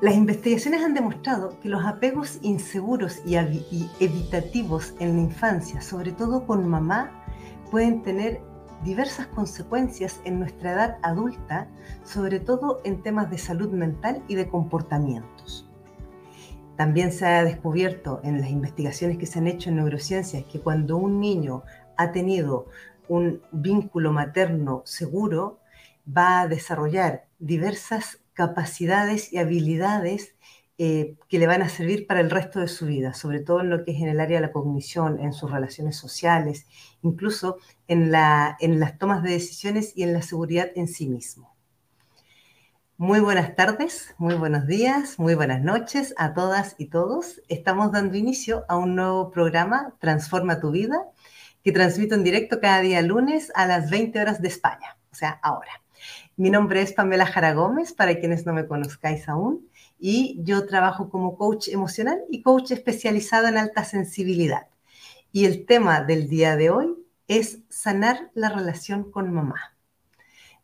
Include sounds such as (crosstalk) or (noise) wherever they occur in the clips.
Las investigaciones han demostrado que los apegos inseguros y, evitativos en la infancia, sobre todo con mamá, pueden tener diversas consecuencias en nuestra edad adulta, sobre todo en temas de salud mental y de comportamientos. También se ha descubierto en las investigaciones que se han hecho en neurociencias que cuando un niño ha tenido un vínculo materno seguro, va a desarrollar diversas capacidades y habilidades eh, que le van a servir para el resto de su vida, sobre todo en lo que es en el área de la cognición, en sus relaciones sociales, incluso en, la, en las tomas de decisiones y en la seguridad en sí mismo. Muy buenas tardes, muy buenos días, muy buenas noches a todas y todos. Estamos dando inicio a un nuevo programa, Transforma tu vida, que transmito en directo cada día lunes a las 20 horas de España, o sea, ahora. Mi nombre es Pamela Jara Gómez, para quienes no me conozcáis aún, y yo trabajo como coach emocional y coach especializado en alta sensibilidad. Y el tema del día de hoy es sanar la relación con mamá.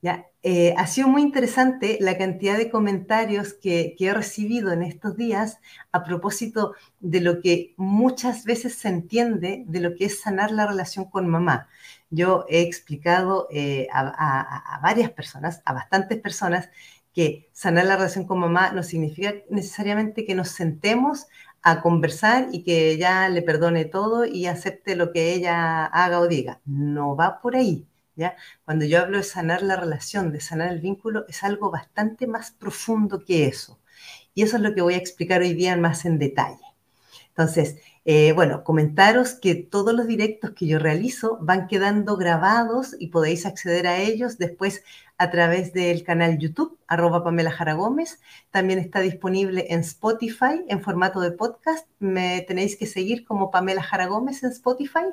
¿Ya? Eh, ha sido muy interesante la cantidad de comentarios que, que, he recibido en estos días a propósito de lo que muchas veces se entiende de lo que es sanar la relación con mamá yo he explicado eh, a, varias personas, a bastantes personas, que sanar la relación con mamá no significa necesariamente que nos sentemos a conversar y que ella le perdone todo y acepte lo que ella haga o diga. No va por ahí. ¿ya? Cuando yo hablo de sanar la relación, de sanar el vínculo, es algo bastante más profundo que eso. Y eso es lo que voy a explicar hoy día más en detalle. Entonces, eh, bueno, comentaros que todos los directos que yo realizo van quedando grabados y podéis acceder a ellos después a través del canal YouTube, arroba Pamela Jara Gómez. También está disponible en Spotify en formato de podcast. Me tenéis que seguir como Pamela Jara Gómez en Spotify.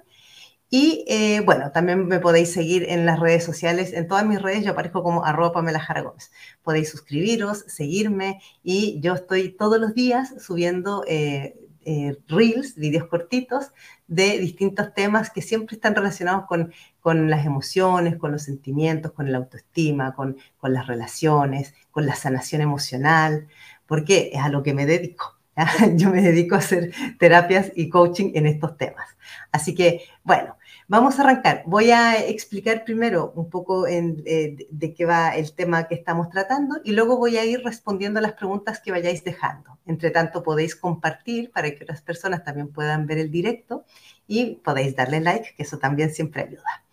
Y eh, bueno, también me podéis seguir en las redes sociales. En todas mis redes yo aparezco como arroba Pamela Jara Gómez. Podéis suscribiros, seguirme y yo estoy todos los días subiendo eh, eh, reels, videos cortitos de distintos temas que siempre están relacionados con, con las emociones, con los sentimientos, con la autoestima, con, con las relaciones, con la sanación emocional, porque es a lo que me dedico. (laughs) Yo me dedico a hacer terapias y coaching en estos temas. Así que, bueno, Vamos a arrancar. Voy a explicar primero un poco eh, de qué va el tema que estamos tratando y luego voy a ir respondiendo a las preguntas que vayáis dejando. Entre tanto, podéis compartir para que otras personas también puedan ver el directo y podéis darle like, que eso también siempre ayuda.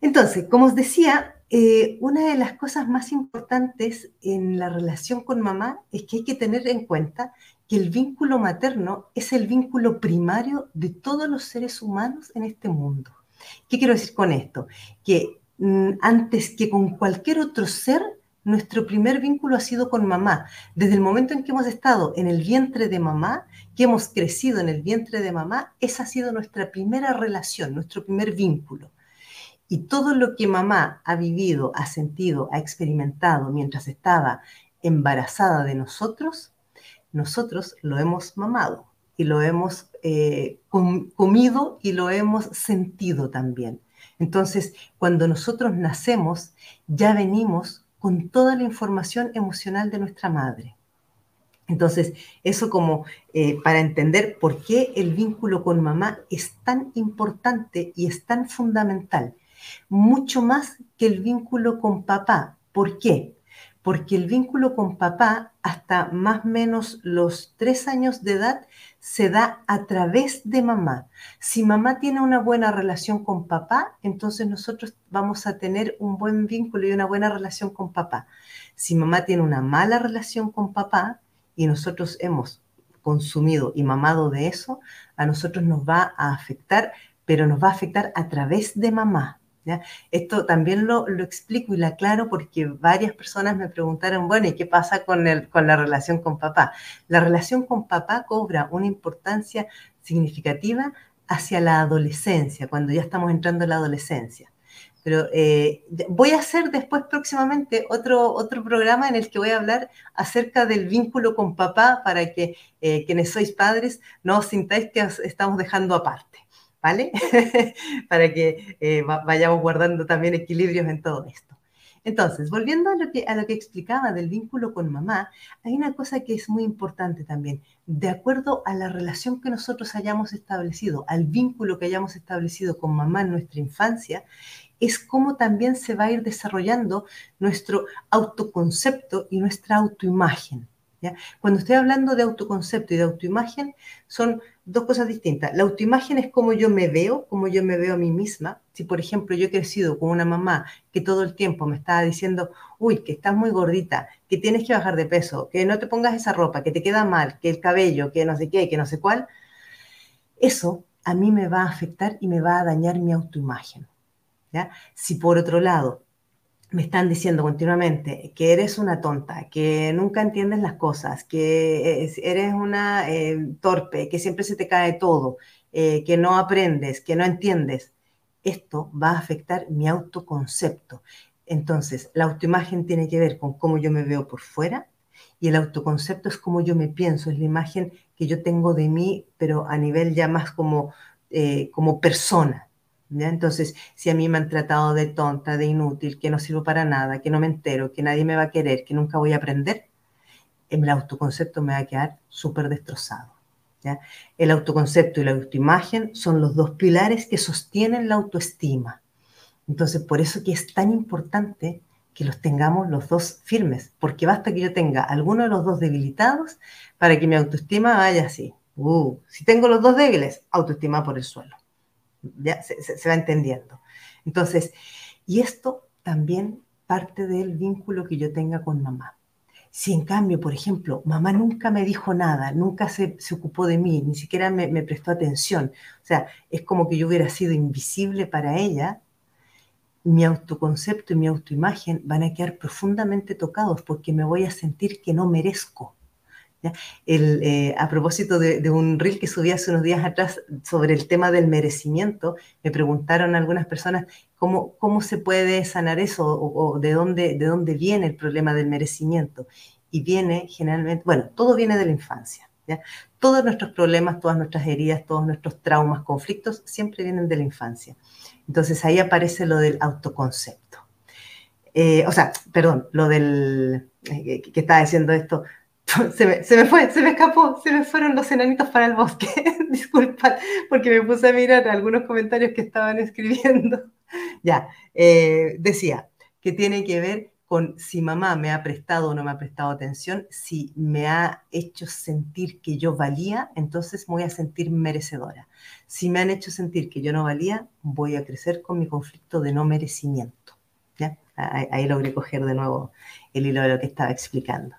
Entonces, como os decía, eh, una de las cosas más importantes en la relación con mamá es que hay que tener en cuenta que el vínculo materno es el vínculo primario de todos los seres humanos en este mundo. ¿Qué quiero decir con esto? Que mm, antes que con cualquier otro ser, nuestro primer vínculo ha sido con mamá. Desde el momento en que hemos estado en el vientre de mamá, que hemos crecido en el vientre de mamá, esa ha sido nuestra primera relación, nuestro primer vínculo. Y todo lo que mamá ha vivido, ha sentido, ha experimentado mientras estaba embarazada de nosotros, nosotros lo hemos mamado y lo hemos eh, comido y lo hemos sentido también. Entonces, cuando nosotros nacemos, ya venimos con toda la información emocional de nuestra madre. Entonces, eso como eh, para entender por qué el vínculo con mamá es tan importante y es tan fundamental, mucho más que el vínculo con papá. ¿Por qué? Porque el vínculo con papá hasta más o menos los tres años de edad se da a través de mamá. Si mamá tiene una buena relación con papá, entonces nosotros vamos a tener un buen vínculo y una buena relación con papá. Si mamá tiene una mala relación con papá y nosotros hemos consumido y mamado de eso, a nosotros nos va a afectar, pero nos va a afectar a través de mamá. Esto también lo, explico y lo aclaro porque varias personas me preguntaron, bueno, ¿y qué pasa con, el, con la relación con papá? La relación con papá cobra una importancia significativa hacia la adolescencia, cuando ya estamos entrando en la adolescencia. Pero eh, voy a hacer después próximamente otro, otro programa en el que voy a hablar acerca del vínculo con papá para que eh, quienes sois padres no os sintáis que os estamos dejando aparte. ¿Vale? (laughs) Para que eh, vayamos guardando también equilibrios en todo esto. Entonces, volviendo a lo, que, a lo que explicaba del vínculo con mamá, hay una cosa que es muy importante también. De acuerdo a la relación que nosotros hayamos establecido, al vínculo que hayamos establecido con mamá en nuestra infancia, es cómo también se va a ir desarrollando nuestro autoconcepto y nuestra autoimagen. Cuando estoy hablando de autoconcepto y de autoimagen, son dos cosas distintas. La autoimagen es cómo yo me veo, cómo yo me veo a mí misma. Si, por ejemplo, yo he crecido con una mamá que todo el tiempo me estaba diciendo, uy, que estás muy gordita, que tienes que bajar de peso, que no te pongas esa ropa, que te queda mal, que el cabello, que no sé qué, que no sé cuál, eso a mí me va a afectar y me va a dañar mi autoimagen. ¿ya? Si por otro lado me están diciendo continuamente que eres una tonta, que nunca entiendes las cosas, que eres una eh, torpe, que siempre se te cae todo, eh, que no aprendes, que no entiendes. Esto va a afectar mi autoconcepto. Entonces, la autoimagen tiene que ver con cómo yo me veo por fuera y el autoconcepto es cómo yo me pienso, es la imagen que yo tengo de mí, pero a nivel ya más como, eh, como persona. Entonces, si a mí me han tratado de tonta, de inútil, que no sirvo para nada, que no me entero, que nadie me va a querer, que nunca voy a aprender, el autoconcepto me va a quedar súper destrozado. El autoconcepto y la autoimagen son los dos pilares que sostienen la autoestima. Entonces, por eso que es tan importante que los tengamos los dos firmes, porque basta que yo tenga alguno de los dos debilitados para que mi autoestima vaya así. Uh, si tengo los dos débiles, autoestima por el suelo ya se, va entendiendo. Entonces, y esto también parte del vínculo que yo tenga con mamá. Si en cambio, por ejemplo, mamá nunca me dijo nada, nunca se, ocupó de mí, ni siquiera me, me, prestó atención, o sea, es como que yo hubiera sido invisible para ella, mi autoconcepto y mi autoimagen van a quedar profundamente tocados porque me voy a sentir que no merezco. El, eh, a propósito de, un reel que subí hace unos días atrás sobre el tema del merecimiento, me preguntaron algunas personas cómo, cómo se puede sanar eso o, de, dónde, de dónde viene el problema del merecimiento. Y viene generalmente, bueno, todo viene de la infancia. ¿ya? Todos nuestros problemas, todas nuestras heridas, todos nuestros traumas, conflictos, siempre vienen de la infancia. Entonces ahí aparece lo del autoconcepto. Eh, o sea, perdón, lo del, eh, que estaba diciendo esto, (laughs) Se me, se me, fue, se me escapó, se me fueron los enanitos para el bosque. (laughs) Disculpad, porque me puse a mirar algunos comentarios que estaban escribiendo. (laughs) ya, eh, decía que tiene que ver con si mamá me ha prestado o no me ha prestado atención, si me ha hecho sentir que yo valía, entonces voy a sentir merecedora. Si me han hecho sentir que yo no valía, voy a crecer con mi conflicto de no merecimiento. ¿ya? Ahí, ahí logré coger de nuevo el hilo de lo que estaba explicando.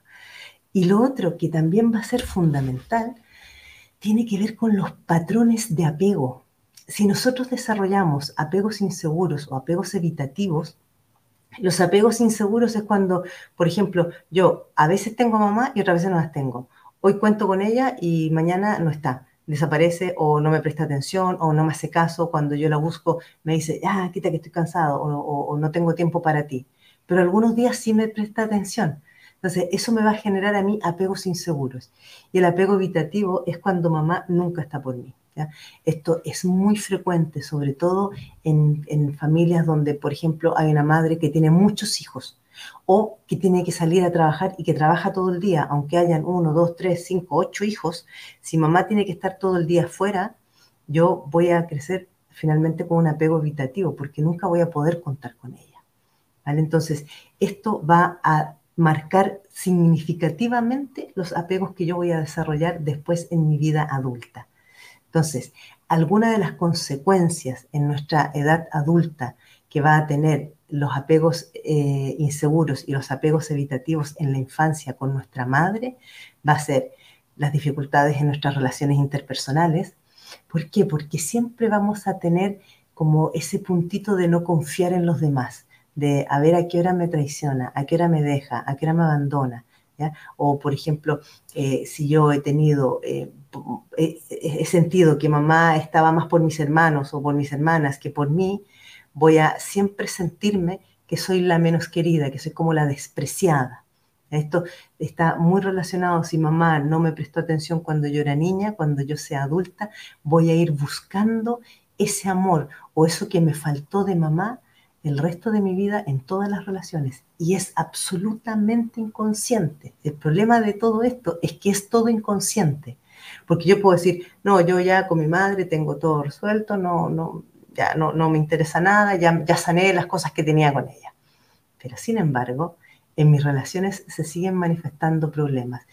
Y lo otro que también va a ser fundamental tiene que ver con los patrones de apego. Si nosotros desarrollamos apegos inseguros o apegos evitativos, los apegos inseguros es cuando, por ejemplo, yo a veces tengo a mamá y otras veces no las tengo. Hoy cuento con ella y mañana no está. Desaparece o no me presta atención o no me hace caso. Cuando yo la busco me dice, ah, quita que estoy cansado o, o no tengo tiempo para ti. Pero algunos días sí me presta atención. Entonces, eso me va a generar a mí apegos inseguros. Y el apego evitativo es cuando mamá nunca está por mí. Esto es muy frecuente, sobre todo en, familias donde, por ejemplo, hay una madre que tiene muchos hijos o que tiene que salir a trabajar y que trabaja todo el día, aunque hayan uno, dos, tres, cinco, ocho hijos, si mamá tiene que estar todo el día fuera, yo voy a crecer finalmente con un apego evitativo porque nunca voy a poder contar con ella. Entonces, esto va a marcar significativamente los apegos que yo voy a desarrollar después en mi vida adulta. Entonces, alguna de las consecuencias en nuestra edad adulta que va a tener los apegos eh, inseguros y los apegos evitativos en la infancia con nuestra madre va a ser las dificultades en nuestras relaciones interpersonales. ¿Por qué? Porque siempre vamos a tener como ese puntito de no confiar en los demás de a ver a qué hora me traiciona, a qué hora me deja, a qué hora me abandona. O, por ejemplo, eh, si yo he tenido, eh, he, sentido que mamá estaba más por mis hermanos o por mis hermanas que por mí, voy a siempre sentirme que soy la menos querida, que soy como la despreciada. Esto está muy relacionado, si mamá no me prestó atención cuando yo era niña, cuando yo sea adulta, voy a ir buscando ese amor o eso que me faltó de mamá el resto de mi vida en todas las relaciones y es absolutamente inconsciente. El problema de todo esto es que es todo inconsciente. Porque yo puedo decir, no, yo ya con mi madre tengo todo resuelto, no, no, ya no, no me interesa nada, ya, ya sané las cosas que tenía con ella. Pero sin embargo, en mis relaciones se siguen manifestando problemas.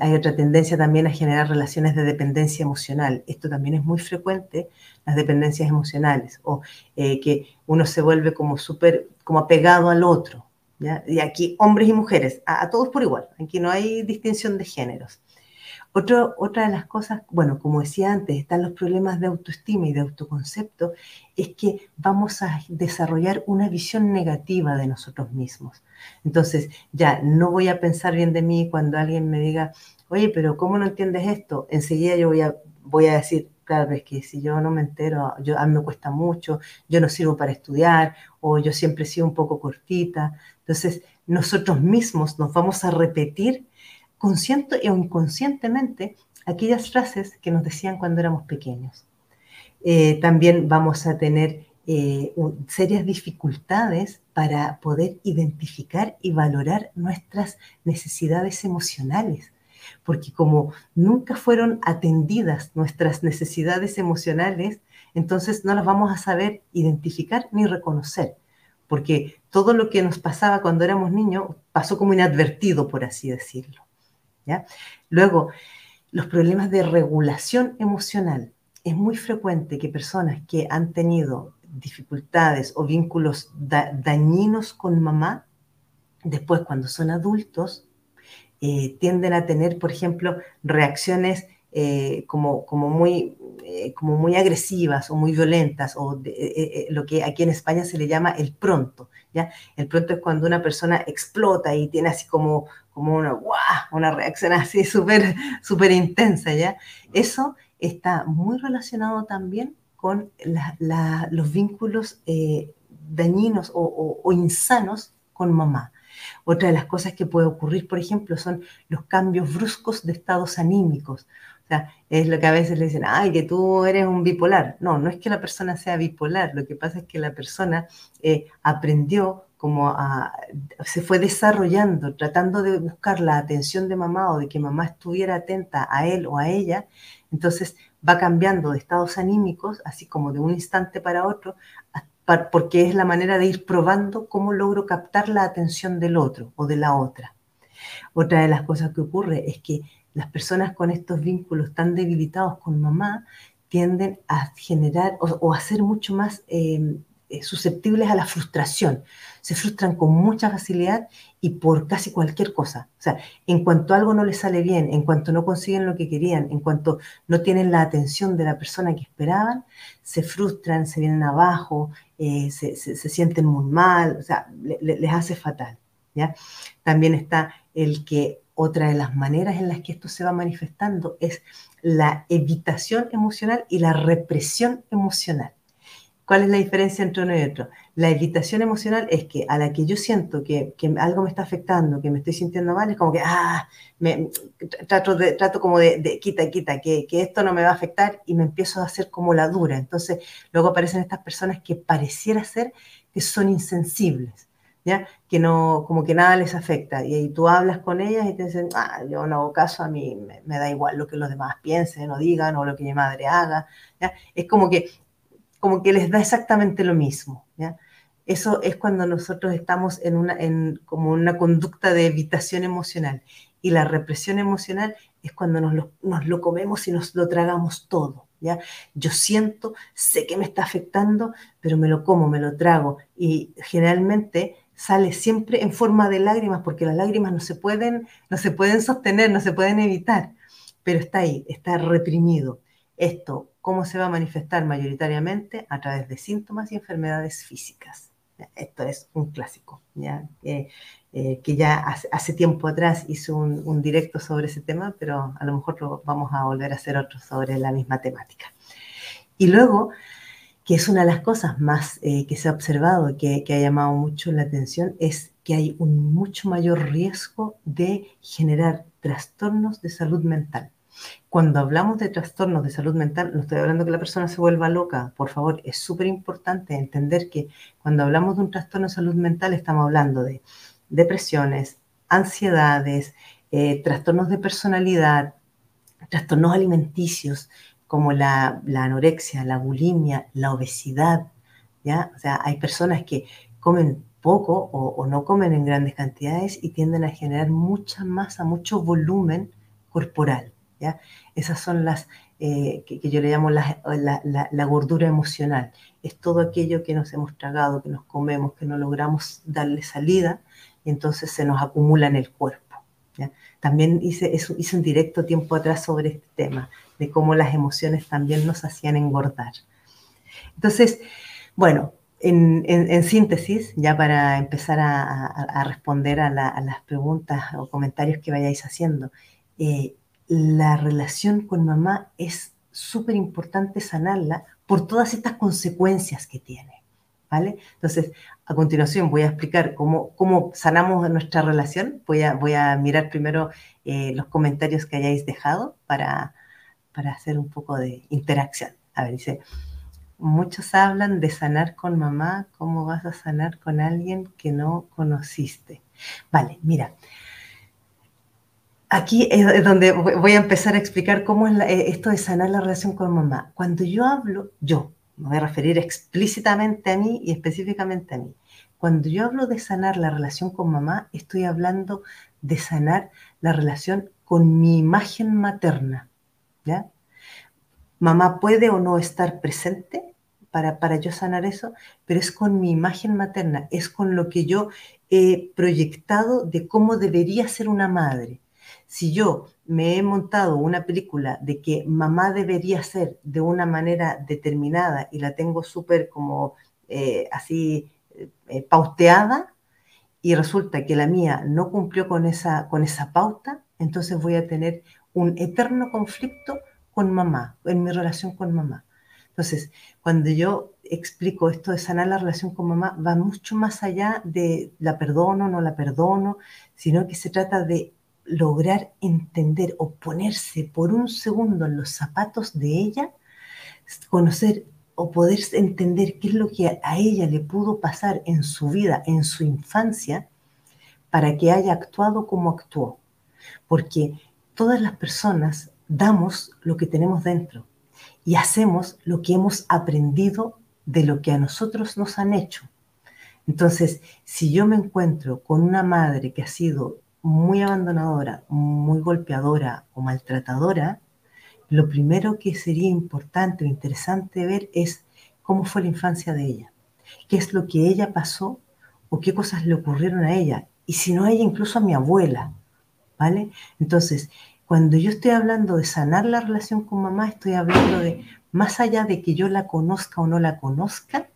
Hay otra tendencia también a generar relaciones de dependencia emocional. Esto también es muy frecuente, las dependencias emocionales, o eh, que uno se vuelve como súper, como apegado al otro. ¿ya? Y aquí hombres y mujeres, a todos por igual, aquí no hay distinción de géneros otra de las cosas, bueno, como decía antes, están los problemas de autoestima y de autoconcepto, es que vamos a desarrollar una visión negativa de nosotros mismos. Entonces, ya no voy a pensar bien de mí cuando alguien me diga, oye, pero ¿cómo no entiendes esto? Enseguida yo voy a, voy a decir, claro, es que si yo no me entero, yo, a mí me cuesta mucho, yo no sirvo para estudiar, o yo siempre he sido un poco cortita. Entonces, nosotros mismos nos vamos a repetir consciente o inconscientemente aquellas frases que nos decían cuando éramos pequeños. Eh, también vamos a tener eh, serias dificultades para poder identificar y valorar nuestras necesidades emocionales, porque como nunca fueron atendidas nuestras necesidades emocionales, entonces no las vamos a saber identificar ni reconocer, porque todo lo que nos pasaba cuando éramos niños pasó como inadvertido, por así decirlo. Luego, los problemas de regulación emocional. Es muy frecuente que personas que han tenido dificultades o vínculos dañinos con mamá, después cuando son adultos, eh, tienden a tener, por ejemplo, reacciones eh, como, como, muy, eh, como muy agresivas o muy violentas, o lo que aquí en España se le llama el pronto. ¿ya? El pronto es cuando una persona explota y tiene así como, como una, una reacción así (laughs) súper super intensa, ¿ya? Eso está muy relacionado también con los vínculos eh, dañinos o, insanos con mamá. Otra de las cosas que puede ocurrir, por ejemplo, son los cambios bruscos de estados anímicos. O sea, es lo que a veces le dicen, ay, que tú eres un bipolar. No, no es que la persona sea bipolar, lo que pasa es que la persona eh, aprendió como se fue desarrollando, tratando de buscar la atención de mamá o de que mamá estuviera atenta a él o a ella, entonces va cambiando de estados anímicos, así como de un instante para otro, porque es la manera de ir probando cómo logro captar la atención del otro o de la otra. Otra de las cosas que ocurre es que las personas con estos vínculos tan debilitados con mamá tienden a generar o, a ser mucho más eh, susceptibles a la frustración. Se frustran con mucha facilidad y por casi cualquier cosa. O sea, en cuanto algo no les sale bien, en cuanto no consiguen lo que querían, en cuanto no tienen la atención de la persona que esperaban, se frustran, se vienen abajo, eh, se, sienten muy mal, o sea, les hace fatal. ¿ya? También está el que otra de las maneras en las que esto se va manifestando es la evitación emocional y la represión emocional. ¿Cuál es la diferencia entre uno y otro? La evitación emocional es que a la que yo siento que, algo me está afectando, que me estoy sintiendo mal, es como que, ah, me, trato, de, trato como de, quita, quita, que, que, esto no me va a afectar y me empiezo a hacer como la dura. Entonces, luego aparecen estas personas que pareciera ser que son insensibles, ¿ya? Que no, como que nada les afecta. Y ahí tú hablas con ellas y te dicen, ah, yo no hago caso, a mí me, me da igual lo que los demás piensen o digan o lo que mi madre haga, ¿ya? Es como que como que les da exactamente lo mismo. ¿ya? Eso es cuando nosotros estamos en una, en, como una conducta de evitación emocional. Y la represión emocional es cuando nos lo, nos lo comemos y nos lo tragamos todo. ¿ya? Yo siento, sé que me está afectando, pero me lo como, me lo trago. Y generalmente sale siempre en forma de lágrimas, porque las lágrimas no se pueden, no se pueden sostener, no se pueden evitar, pero está ahí, está reprimido. Esto ¿Cómo se va a manifestar mayoritariamente? A través de síntomas y enfermedades físicas. Esto es un clásico, ¿ya? Eh, que ya hace, tiempo atrás hice un, directo sobre ese tema, pero a lo mejor vamos a volver a hacer otro sobre la misma temática. Y luego, que es una de las cosas más eh, que se ha observado que, que, ha llamado mucho la atención, es que hay un mucho mayor riesgo de generar trastornos de salud mental. Cuando hablamos de trastornos de salud mental, no estoy hablando que la persona se vuelva loca, por favor, es súper importante entender que cuando hablamos de un trastorno de salud mental estamos hablando de depresiones, ansiedades, eh, trastornos de personalidad, trastornos alimenticios como la, anorexia, la bulimia, la obesidad, ¿ya? O sea, hay personas que comen poco o, no comen en grandes cantidades y tienden a generar mucha masa, mucho volumen corporal, Esas son las eh, que, yo le llamo la, gordura emocional. Es todo aquello que nos hemos tragado, que nos comemos, que no logramos darle salida y entonces se nos acumula en el cuerpo. También hice, hice un directo tiempo atrás sobre este tema, de cómo las emociones también nos hacían engordar. Entonces, bueno, en, síntesis, ya para empezar a, responder a, las preguntas o comentarios que vayáis haciendo, eh, la relación con mamá es súper importante sanarla por todas estas consecuencias que tiene. ¿Vale? Entonces, a continuación voy a explicar cómo, cómo sanamos nuestra relación. Voy a, voy a mirar primero eh, los comentarios que hayáis dejado para, para hacer un poco de interacción. A ver, dice, muchos hablan de sanar con mamá, ¿cómo vas a sanar con alguien que no conociste? Vale, mira, aquí es donde voy a empezar a explicar cómo es eh, esto de sanar la relación con mamá. Cuando yo hablo, yo, me voy a referir explícitamente a mí y específicamente a mí. Cuando yo hablo de sanar la relación con mamá, estoy hablando de sanar la relación con mi imagen materna. Mamá puede o no estar presente para, para yo sanar eso, pero es con mi imagen materna, es con lo que yo he proyectado de cómo debería ser una madre. Si yo me he montado una película de que mamá debería ser de una manera determinada y la tengo súper como eh, así eh, y resulta que la mía no cumplió con esa, con esa pauta, entonces voy a tener un eterno conflicto con mamá, en mi relación con mamá. Entonces, cuando yo explico esto de sanar la relación con mamá, va mucho más allá de la perdono, no la perdono, sino que se trata de lograr entender o ponerse por un segundo en los zapatos de ella, conocer o poder entender qué es lo que a ella le pudo pasar en su vida, en su infancia, para que haya actuado como actuó. Porque todas las personas damos lo que tenemos dentro y hacemos lo que hemos aprendido de lo que a nosotros nos han hecho. Entonces, si yo me encuentro con una madre que ha sido muy abandonadora, muy golpeadora o maltratadora, lo primero que sería importante o interesante ver es cómo fue la infancia de ella, qué es lo que ella pasó o qué cosas le ocurrieron a ella, y si no a ella, incluso a mi abuela, ¿vale? Entonces, cuando yo estoy hablando de sanar la relación con mamá, estoy hablando de, más allá de que yo la conozca o no la conozca,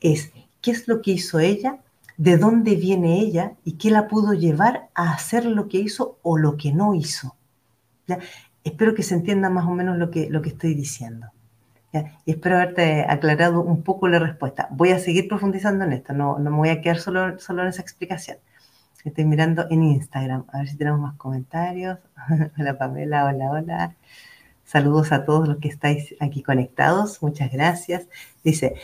es qué es lo que hizo ella de dónde viene ella y qué la pudo llevar a hacer lo que hizo o lo que no hizo. Espero que se entienda más o menos lo que, lo que estoy diciendo. Y espero haberte aclarado un poco la respuesta. Voy a seguir profundizando en esto, no, no me voy a quedar solo, solo en esa explicación. Estoy mirando en Instagram, a ver si tenemos más comentarios. (laughs) hola Pamela, hola, hola. Saludos a todos los que estáis aquí conectados, muchas gracias. Dice,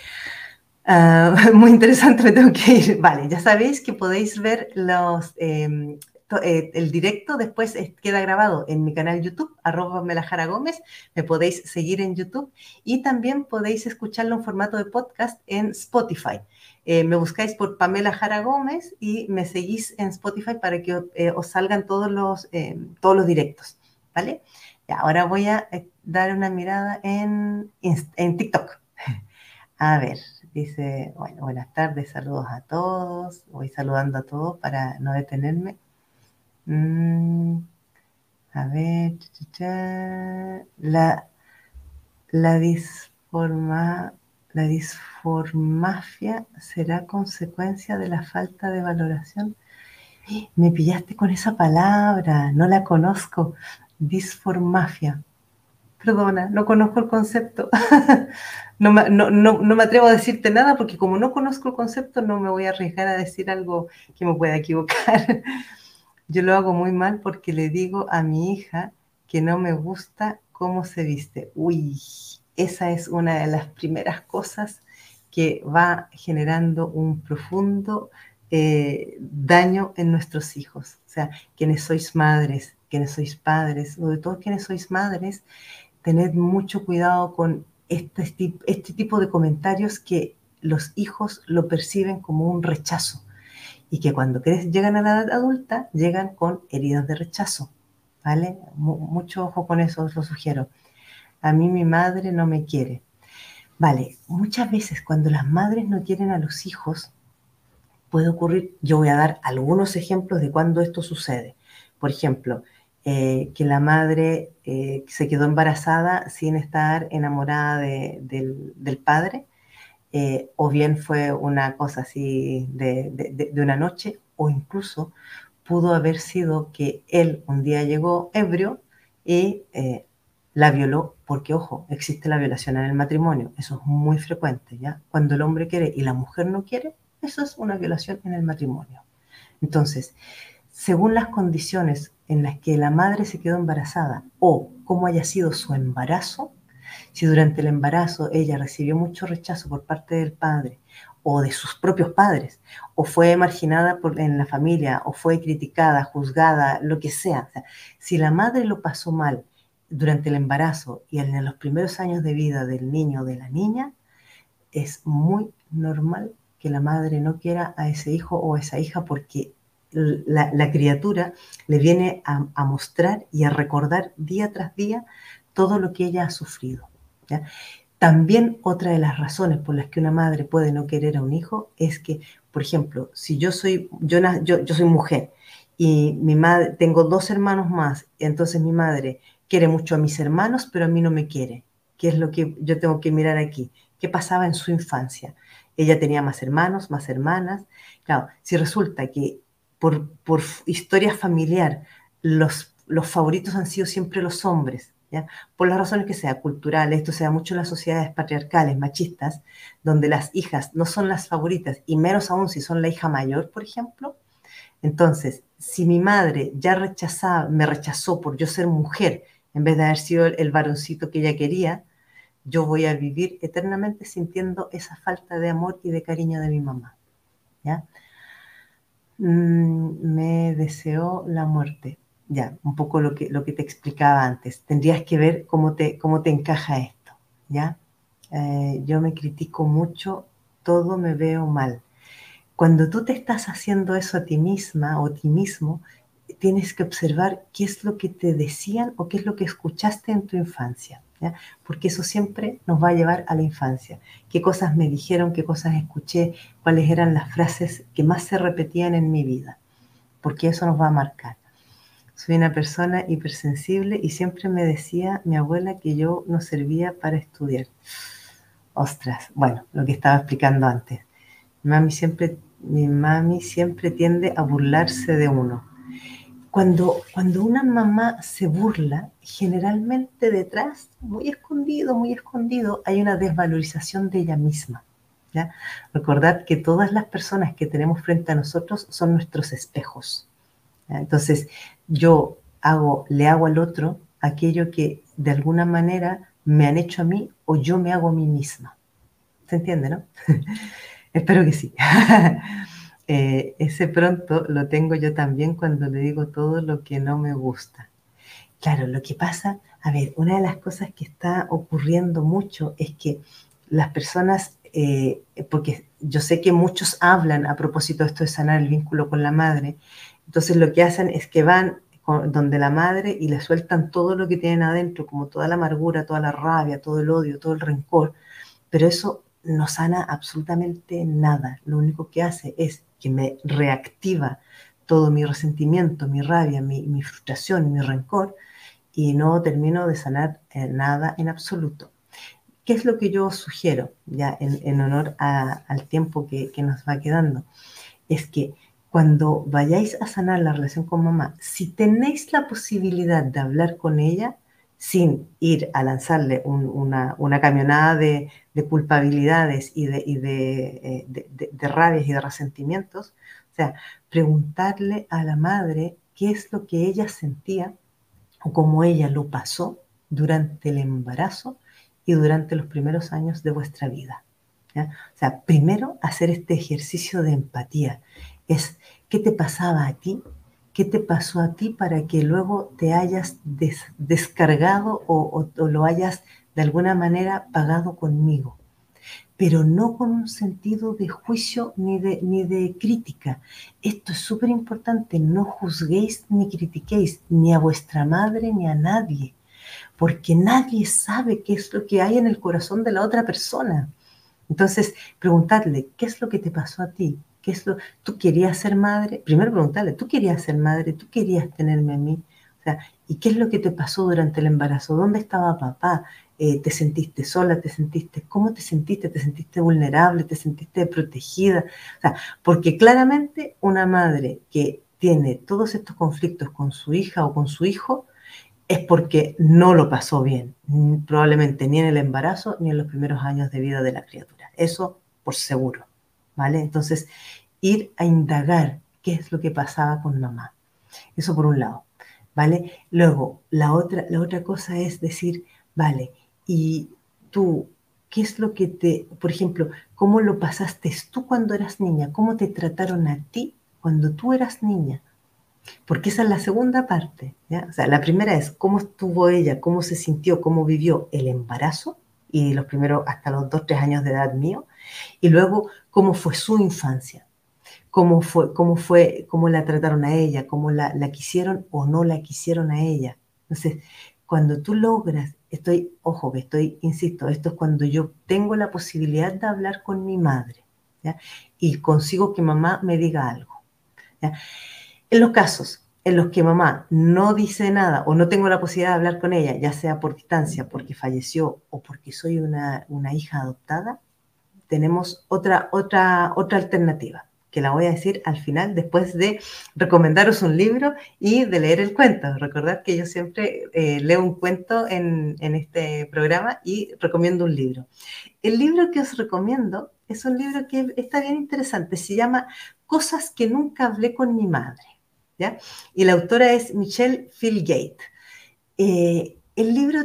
Ah, (laughs) muy interesante, me tengo que ir. Vale, ya sabéis que podéis ver los, em, eh, el directo, después queda grabado en mi canal YouTube, arroba Melajara Gómez, me podéis seguir en YouTube y también podéis escucharlo en formato de podcast en Spotify. Eh, me buscáis por Pamela Jara Gómez y me seguís en Spotify para que eh, os salgan todos los, em, todos los directos, ¿vale? Y ahora voy a dar una mirada en, en TikTok. (laughs) A ver, Dice, bueno, buenas tardes, saludos a todos. Voy saludando a todos para no detenerme. Mm, a ver, la, la, disforma, la disformafia será consecuencia de la falta de valoración. Me pillaste con esa palabra, no la conozco. Disformafia. Perdona, no conozco el concepto. (laughs) no, me, no, no, me atrevo a decirte nada porque como no conozco el concepto no me voy a arriesgar a decir algo que me pueda equivocar. (laughs) Yo lo hago muy mal porque le digo a mi hija que no me gusta cómo se viste. Uy, esa es una de las primeras cosas que va generando un profundo eh, daño en nuestros hijos. O sea, quienes sois madres, quienes sois padres, sobre todo quienes sois madres, tened mucho cuidado con este, este tipo de comentarios que los hijos lo perciben como un rechazo y que cuando llegan a la edad adulta llegan con heridas de rechazo. ¿Vale? mucho ojo con eso, os lo sugiero. A mí mi madre no me quiere. Vale, muchas veces cuando las madres no quieren a los hijos, puede ocurrir, yo voy a dar algunos ejemplos de cuando esto sucede. Por ejemplo, eh, que la madre eh, se quedó embarazada sin estar enamorada del, padre, eh, o bien fue una cosa así de, de, una noche, o incluso pudo haber sido que él un día llegó ebrio y la violó, porque ojo, existe la violación en el matrimonio, eso es muy frecuente, ¿ya? Cuando el hombre quiere y la mujer no quiere, eso es una violación en el matrimonio. Entonces, según las condiciones en las que la madre se quedó embarazada o cómo haya sido su embarazo, si durante el embarazo ella recibió mucho rechazo por parte del padre o de sus propios padres, o fue marginada en la familia, o fue criticada, juzgada, lo que sea. si la madre lo pasó mal durante el embarazo y en los primeros años de vida del niño o de la niña, es muy normal que la madre no quiera a ese hijo o a esa hija porque la, criatura le viene a, mostrar y a recordar día tras día todo lo que ella ha sufrido. También otra de las razones por las que una madre puede no querer a un hijo es que, por ejemplo, si yo soy, yo, yo, yo soy mujer y mi madre, tengo dos hermanos más, entonces mi madre quiere mucho a mis hermanos, pero a mí no me quiere. ¿Qué es lo que yo tengo que mirar aquí? ¿Qué pasaba en su infancia? Ella tenía más hermanos, más hermanas. Claro, si resulta que por, por historia familiar los, los favoritos han sido siempre los hombres, ¿ya? por las razones que sea, culturales, esto se da mucho en las sociedades patriarcales, machistas, donde las hijas no son las favoritas, y menos aún si son la hija mayor, por ejemplo. Entonces, si mi madre ya rechazaba, me rechazó por yo ser mujer en vez de haber sido el, varoncito que ella quería, yo voy a vivir eternamente sintiendo esa falta de amor y de cariño de mi mamá. ¿ya? Mm, me deseó la muerte. Ya, un poco lo que, lo que te explicaba antes. Tendrías que ver cómo te, cómo te encaja esto. ¿ya? Eh, yo me critico mucho, todo me veo mal. Cuando tú te estás haciendo eso a ti misma o a ti mismo, tienes que observar qué es lo que te decían o qué es lo que escuchaste en tu infancia, porque eso siempre nos va a llevar a la infancia. ¿Qué cosas me dijeron, qué cosas escuché, cuáles eran las frases que más se repetían en mi vida? Porque eso nos va a marcar. Soy una persona hipersensible y siempre me decía mi abuela que yo no servía para estudiar. Ostras, bueno, lo que estaba explicando antes. Mami siempre, mi mami siempre tiende a burlarse de uno cuando, cuando una mamá se burla, generalmente detrás, muy escondido, muy escondido, hay una desvalorización de ella misma. ¿ya? Recordad que todas las personas que tenemos frente a nosotros son nuestros espejos. Entonces, yo hago, le hago al otro aquello que de alguna manera me han hecho a mí o yo me hago a mí misma. ¿Se entiende, no? (laughs) Espero que sí. (laughs) Eh, ese pronto lo tengo yo también cuando le digo todo lo que no me gusta. Claro, lo que pasa, a ver, una de las cosas que está ocurriendo mucho es que las personas, eh, porque yo sé que muchos hablan a propósito de esto de sanar el vínculo con la madre, entonces lo que hacen es que van donde la madre y le sueltan todo lo que tienen adentro, como toda la amargura, toda la rabia, todo el odio, todo el rencor, pero eso no sana absolutamente nada. Lo único que hace es que me reactiva todo mi resentimiento, mi rabia, mi, frustración, mi rencor, y no termino de sanar eh, nada en absoluto. ¿Qué es lo que yo sugiero, ya en, honor al tiempo que, que, nos va quedando? Es que cuando vayáis a sanar la relación con mamá, si tenéis la posibilidad de hablar con ella, sin ir a lanzarle una, una, camionada de, de, culpabilidades y, de, y eh, de, de, rabias y de resentimientos. O sea, preguntarle a la madre qué es lo que ella sentía o cómo ella lo pasó durante el embarazo y durante los primeros años de vuestra vida. O sea, primero hacer este ejercicio de empatía. Es qué te pasaba a ti, qué te pasó a ti para que luego te hayas descargado o, lo hayas de alguna manera pagado conmigo pero no con un sentido de juicio ni de, ni de crítica. Esto es súper importante, no juzguéis ni critiquéis ni a vuestra madre ni a nadie, porque nadie sabe qué es lo que hay en el corazón de la otra persona. Entonces, preguntarle, ¿qué es lo que te pasó a ti? ¿Qué es lo tú querías ser madre? Primero preguntarle, ¿tú querías ser madre? ¿Tú querías tenerme a mí? O sea, ¿y qué es lo que te pasó durante el embarazo? ¿Dónde estaba papá? Eh, te sentiste sola, te sentiste, ¿cómo te sentiste? ¿Te sentiste vulnerable? ¿Te sentiste protegida? O sea, porque claramente una madre que tiene todos estos conflictos con su hija o con su hijo es porque no lo pasó bien, probablemente ni en el embarazo ni en los primeros años de vida de la criatura. Eso por seguro, ¿vale? Entonces, ir a indagar qué es lo que pasaba con mamá. Eso por un lado, ¿vale? Luego, la otra, la otra cosa es decir, vale, y tú, ¿qué es lo que te, por ejemplo, cómo lo pasaste tú cuando eras niña? ¿Cómo te trataron a ti cuando tú eras niña? Porque esa es la segunda parte. ¿ya? O sea, la primera es cómo estuvo ella, cómo se sintió, cómo vivió el embarazo y los primeros hasta los dos, tres años de edad mío. Y luego cómo fue su infancia, cómo fue, cómo fue, cómo la trataron a ella, cómo la, quisieron o no la quisieron a ella. Entonces, cuando tú logras, estoy, ojo, que estoy, insisto, esto es cuando yo tengo la posibilidad de hablar con mi madre y consigo que mamá me diga algo. En los casos en los que mamá no dice nada o no tengo la posibilidad de hablar con ella, ya sea por distancia, porque falleció o porque soy una, una hija adoptada, tenemos otra, otra, otra alternativa que la voy a decir al final, después de recomendaros un libro y de leer el cuento. Recordad que yo siempre eh, leo un cuento en, en, este programa y recomiendo un libro. El libro que os recomiendo es un libro que está bien interesante, se llama Cosas que nunca hablé con mi madre. ¿ya? Y la autora es Michelle Philgate. Eh, el libro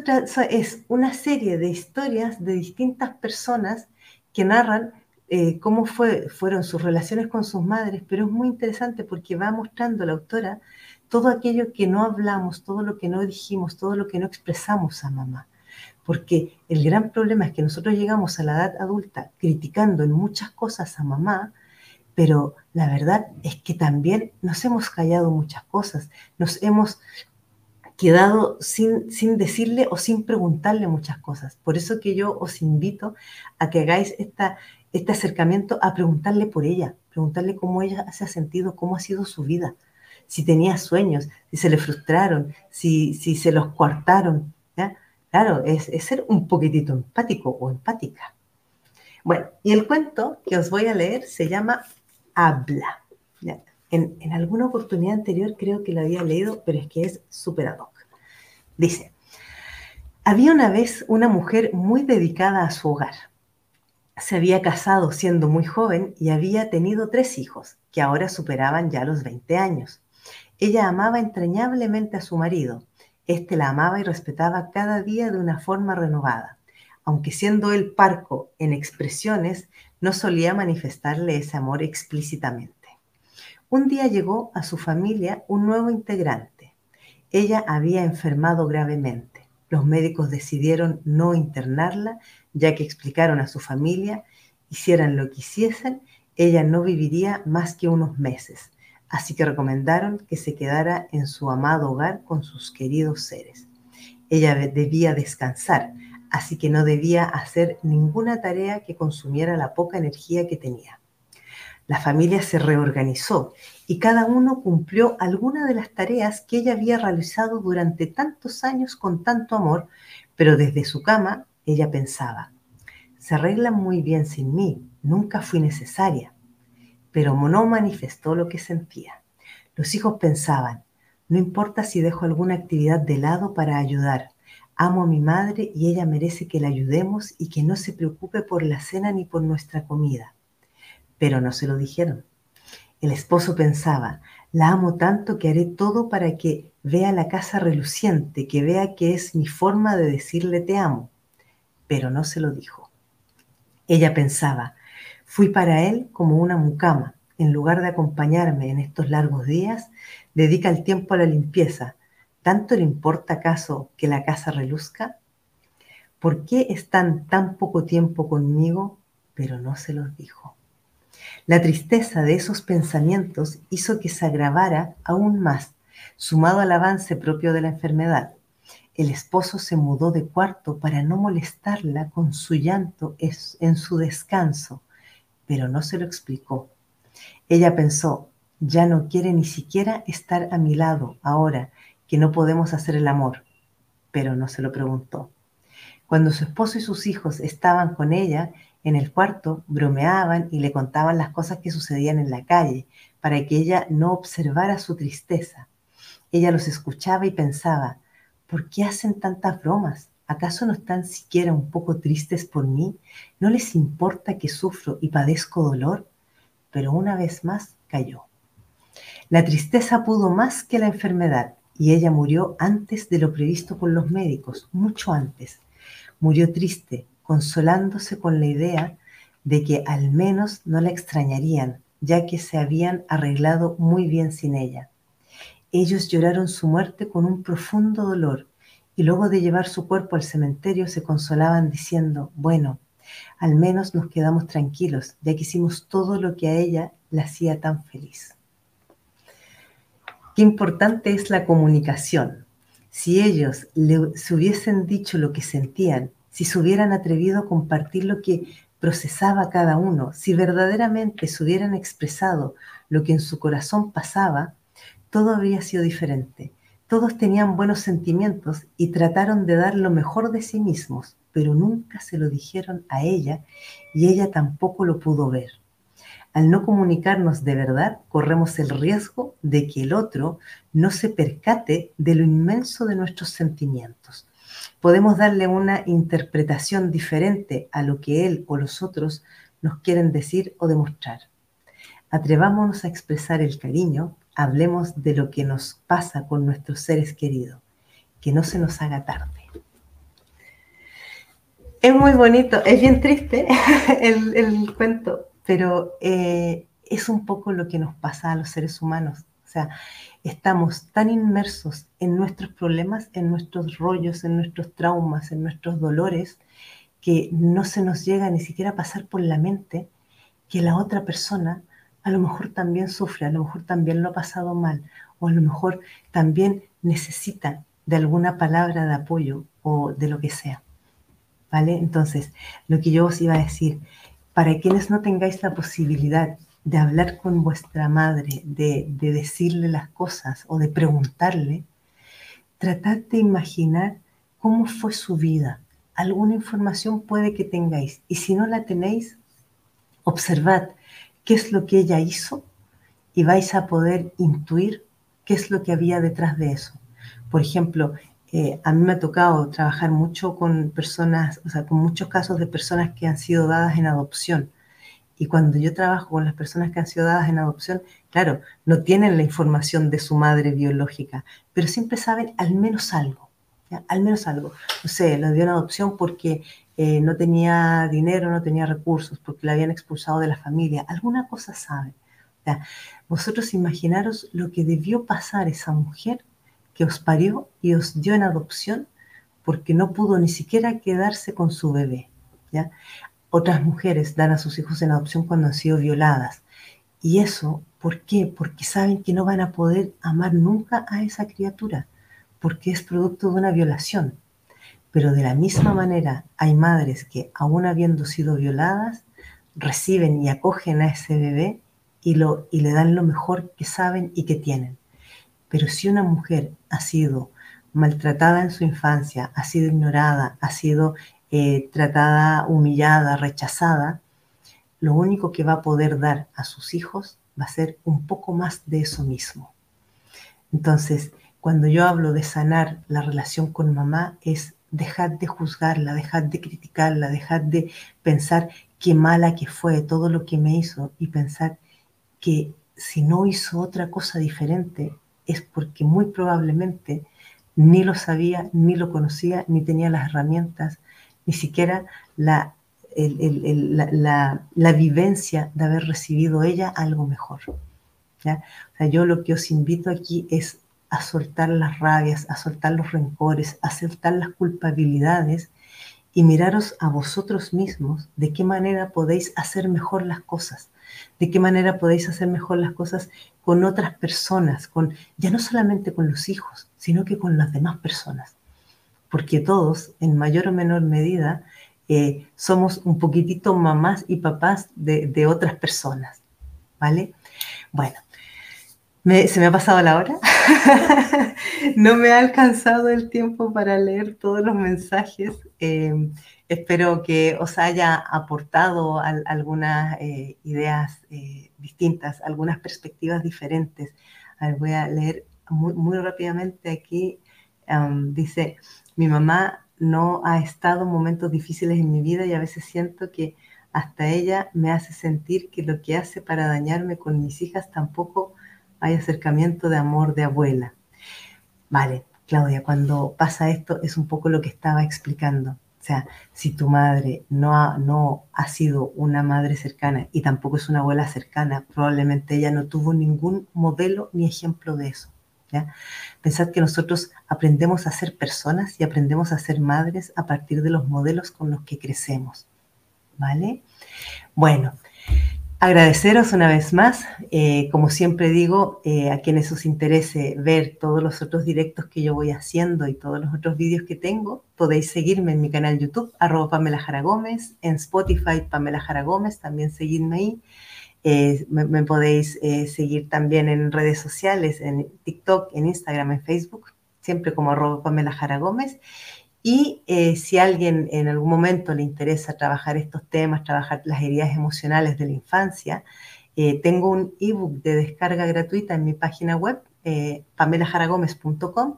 es una serie de historias de distintas personas que narran eh, cómo fue, fueron sus relaciones con sus madres, pero es muy interesante porque va mostrando la autora todo aquello que no hablamos, todo lo que no dijimos, todo lo que no expresamos a mamá. Porque el gran problema es que nosotros llegamos a la edad adulta criticando en muchas cosas a mamá, pero la verdad es que también nos hemos callado muchas cosas, nos hemos quedado sin, sin decirle o sin preguntarle muchas cosas. Por eso que yo os invito a que hagáis esta, este acercamiento a preguntarle por ella, preguntarle cómo ella se ha sentido, cómo ha sido su vida, si tenía sueños, si se le frustraron, si, si se los coartaron. Claro, es, ser un poquitito empático o empática. Bueno, y el cuento que os voy a leer se llama Habla. En, alguna oportunidad anterior creo que lo había leído, pero es que es súper ad hoc. Dice, había una vez una mujer muy dedicada a su hogar se había casado siendo muy joven y había tenido tres hijos, que ahora superaban ya los 20 años. Ella amaba entrañablemente a su marido. Este la amaba y respetaba cada día de una forma renovada. Aunque siendo él parco en expresiones, no solía manifestarle ese amor explícitamente. Un día llegó a su familia un nuevo integrante. Ella había enfermado gravemente. Los médicos decidieron no internarla ya que explicaron a su familia, hicieran lo que hiciesen, ella no viviría más que unos meses, así que recomendaron que se quedara en su amado hogar con sus queridos seres. Ella debía descansar, así que no debía hacer ninguna tarea que consumiera la poca energía que tenía. La familia se reorganizó y cada uno cumplió alguna de las tareas que ella había realizado durante tantos años con tanto amor, pero desde su cama ella pensaba, se arreglan muy bien sin mí, nunca fui necesaria. Pero no manifestó lo que sentía. Los hijos pensaban, no importa si dejo alguna actividad de lado para ayudar. Amo a mi madre y ella merece que la ayudemos y que no se preocupe por la cena ni por nuestra comida. Pero no se lo dijeron. El esposo pensaba, la amo tanto que haré todo para que vea la casa reluciente, que vea que es mi forma de decirle te amo. Pero no se lo dijo. Ella pensaba, fui para él como una mucama. En lugar de acompañarme en estos largos días, dedica el tiempo a la limpieza. ¿Tanto le importa acaso que la casa reluzca? ¿Por qué están tan poco tiempo conmigo? Pero no se los dijo. La tristeza de esos pensamientos hizo que se agravara aún más, sumado al avance propio de la enfermedad. El esposo se mudó de cuarto para no molestarla con su llanto en su descanso, pero no se lo explicó. Ella pensó, ya no quiere ni siquiera estar a mi lado ahora que no podemos hacer el amor, pero no se lo preguntó. Cuando su esposo y sus hijos estaban con ella en el cuarto, bromeaban y le contaban las cosas que sucedían en la calle, para que ella no observara su tristeza. Ella los escuchaba y pensaba, ¿por qué hacen tantas bromas? ¿Acaso no están siquiera un poco tristes por mí? ¿No les importa que sufro y padezco dolor? Pero una vez más cayó. La tristeza pudo más que la enfermedad y ella murió antes de lo previsto por los médicos, mucho antes. Murió triste, consolándose con la idea de que al menos no la extrañarían, ya que se habían arreglado muy bien sin ella. Ellos lloraron su muerte con un profundo dolor y luego de llevar su cuerpo al cementerio se consolaban diciendo, bueno, al menos nos quedamos tranquilos, ya que hicimos todo lo que a ella la hacía tan feliz. Qué importante es la comunicación. Si ellos le, se hubiesen dicho lo que sentían, si se hubieran atrevido a compartir lo que procesaba cada uno, si verdaderamente se hubieran expresado lo que en su corazón pasaba, todo habría sido diferente. Todos tenían buenos sentimientos y trataron de dar lo mejor de sí mismos, pero nunca se lo dijeron a ella y ella tampoco lo pudo ver. Al no comunicarnos de verdad, corremos el riesgo de que el otro no se percate de lo inmenso de nuestros sentimientos. Podemos darle una interpretación diferente a lo que él o los otros nos quieren decir o demostrar. Atrevámonos a expresar el cariño, hablemos de lo que nos pasa con nuestros seres queridos, que no se nos haga tarde. Es muy bonito, es bien triste (laughs) el, cuento, pero eh, es un poco lo que nos pasa a los seres humanos. Estamos tan inmersos en nuestros problemas, en nuestros rollos, en nuestros traumas, en nuestros dolores, que no se nos llega ni siquiera a pasar por la mente que la otra persona a lo mejor también sufre, a lo mejor también lo ha pasado mal, o a lo mejor también necesita de alguna palabra de apoyo o de lo que sea. ¿Vale? Entonces, lo que yo os iba a decir para quienes no tengáis la posibilidad de hablar con vuestra madre, de, decirle las cosas o de preguntarle, tratad de imaginar cómo fue su vida. Alguna información puede que tengáis. Y si no la tenéis, observad qué es lo que ella hizo y vais a poder intuir qué es lo que había detrás de eso. Por ejemplo, eh, a mí me ha tocado trabajar mucho con personas, o sea, con muchos casos de personas que han sido dadas en adopción. Y cuando yo trabajo con las personas que han sido dadas en adopción, claro, no tienen la información de su madre biológica, pero siempre saben al menos algo, al menos algo. No sé, la dio en adopción porque eh, no tenía dinero, no tenía recursos, porque la habían expulsado de la familia, alguna cosa saben. vosotros imaginaros lo que debió pasar esa mujer que os parió y os dio en adopción porque no pudo ni siquiera quedarse con su bebé. ¿ya? Otras mujeres dan a sus hijos en adopción cuando han sido violadas. Y eso, ¿por qué? Porque saben que no van a poder amar nunca a esa criatura, porque es producto de una violación. Pero de la misma manera hay madres que, aún habiendo sido violadas, reciben y acogen a ese bebé y, lo, y le dan lo mejor que saben y que tienen. Pero si una mujer ha sido maltratada en su infancia, ha sido ignorada, ha sido eh, tratada, humillada, rechazada, lo único que va a poder dar a sus hijos va a ser un poco más de eso mismo. Entonces, cuando yo hablo de sanar la relación con mamá, es dejar de juzgarla, dejar de criticarla, dejar de pensar qué mala que fue todo lo que me hizo y pensar que si no hizo otra cosa diferente, es porque muy probablemente ni lo sabía, ni lo conocía, ni tenía las herramientas, ni siquiera la, la, vivencia de haber recibido ella algo mejor. ¿ya? O sea, yo lo que os invito aquí es a soltar las rabias, a soltar los rencores, a soltar las culpabilidades y miraros a vosotros mismos de qué manera podéis hacer mejor las cosas, de qué manera podéis hacer mejor las cosas con otras personas, con ya no solamente con los hijos, sino que con las demás personas. Porque todos, en mayor o menor medida, eh, somos un poquitito mamás y papás de, otras personas. ¿Vale? Bueno, se me ha pasado la hora. (laughs) no me ha alcanzado el tiempo para leer todos los mensajes. Eh, espero que os haya aportado algunas eh, ideas distintas, algunas perspectivas diferentes. voy a leer muy, rápidamente aquí. dice, mi mamá no ha estado en momentos difíciles en mi vida y a veces siento que hasta ella me hace sentir que lo que hace para dañarme con mis hijas tampoco hay acercamiento de amor de abuela. Vale, Claudia, cuando pasa esto es un poco lo que estaba explicando. O sea, si tu madre no ha, no ha sido una madre cercana y tampoco es una abuela cercana, probablemente ella no tuvo ningún modelo ni ejemplo de eso. ¿Ya? Pensad que nosotros aprendemos a ser personas y aprendemos a ser madres a partir de los modelos con los que crecemos. ¿Vale? Bueno, Agradeceros una vez más, eh, como siempre digo, eh, a quienes os interese ver todos los otros directos que yo voy haciendo y todos los otros vídeos que tengo, podéis seguirme en mi canal YouTube, arroba Pamela Jara Gómez, en Spotify Pamela Jara Gómez, también seguidme ahí. Eh, me, podéis seguir también en redes sociales, en TikTok, en Instagram, en Facebook, siempre como arroba Pamela Jara Gómez. Y eh, si a alguien en algún momento le interesa trabajar estos temas, trabajar las heridas emocionales de la infancia, eh, tengo un ebook de descarga gratuita en mi página web, eh, pamelajaragomez.com,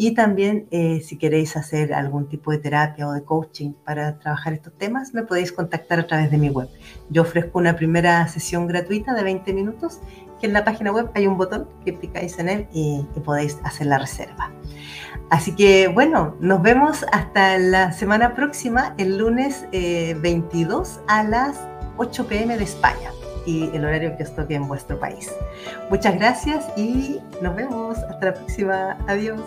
y también si queréis hacer algún tipo de terapia o de coaching para trabajar estos temas, me podéis contactar a través de mi web. Yo ofrezco una primera sesión gratuita de 20 minutos, que en la página web hay un botón que picáis en él y, podéis hacer la reserva. Así que bueno, nos vemos hasta la semana próxima, el lunes 22 eh, a las 8 pm de España y el horario que os toque en vuestro país. Muchas gracias y nos vemos. Hasta la próxima. Adiós.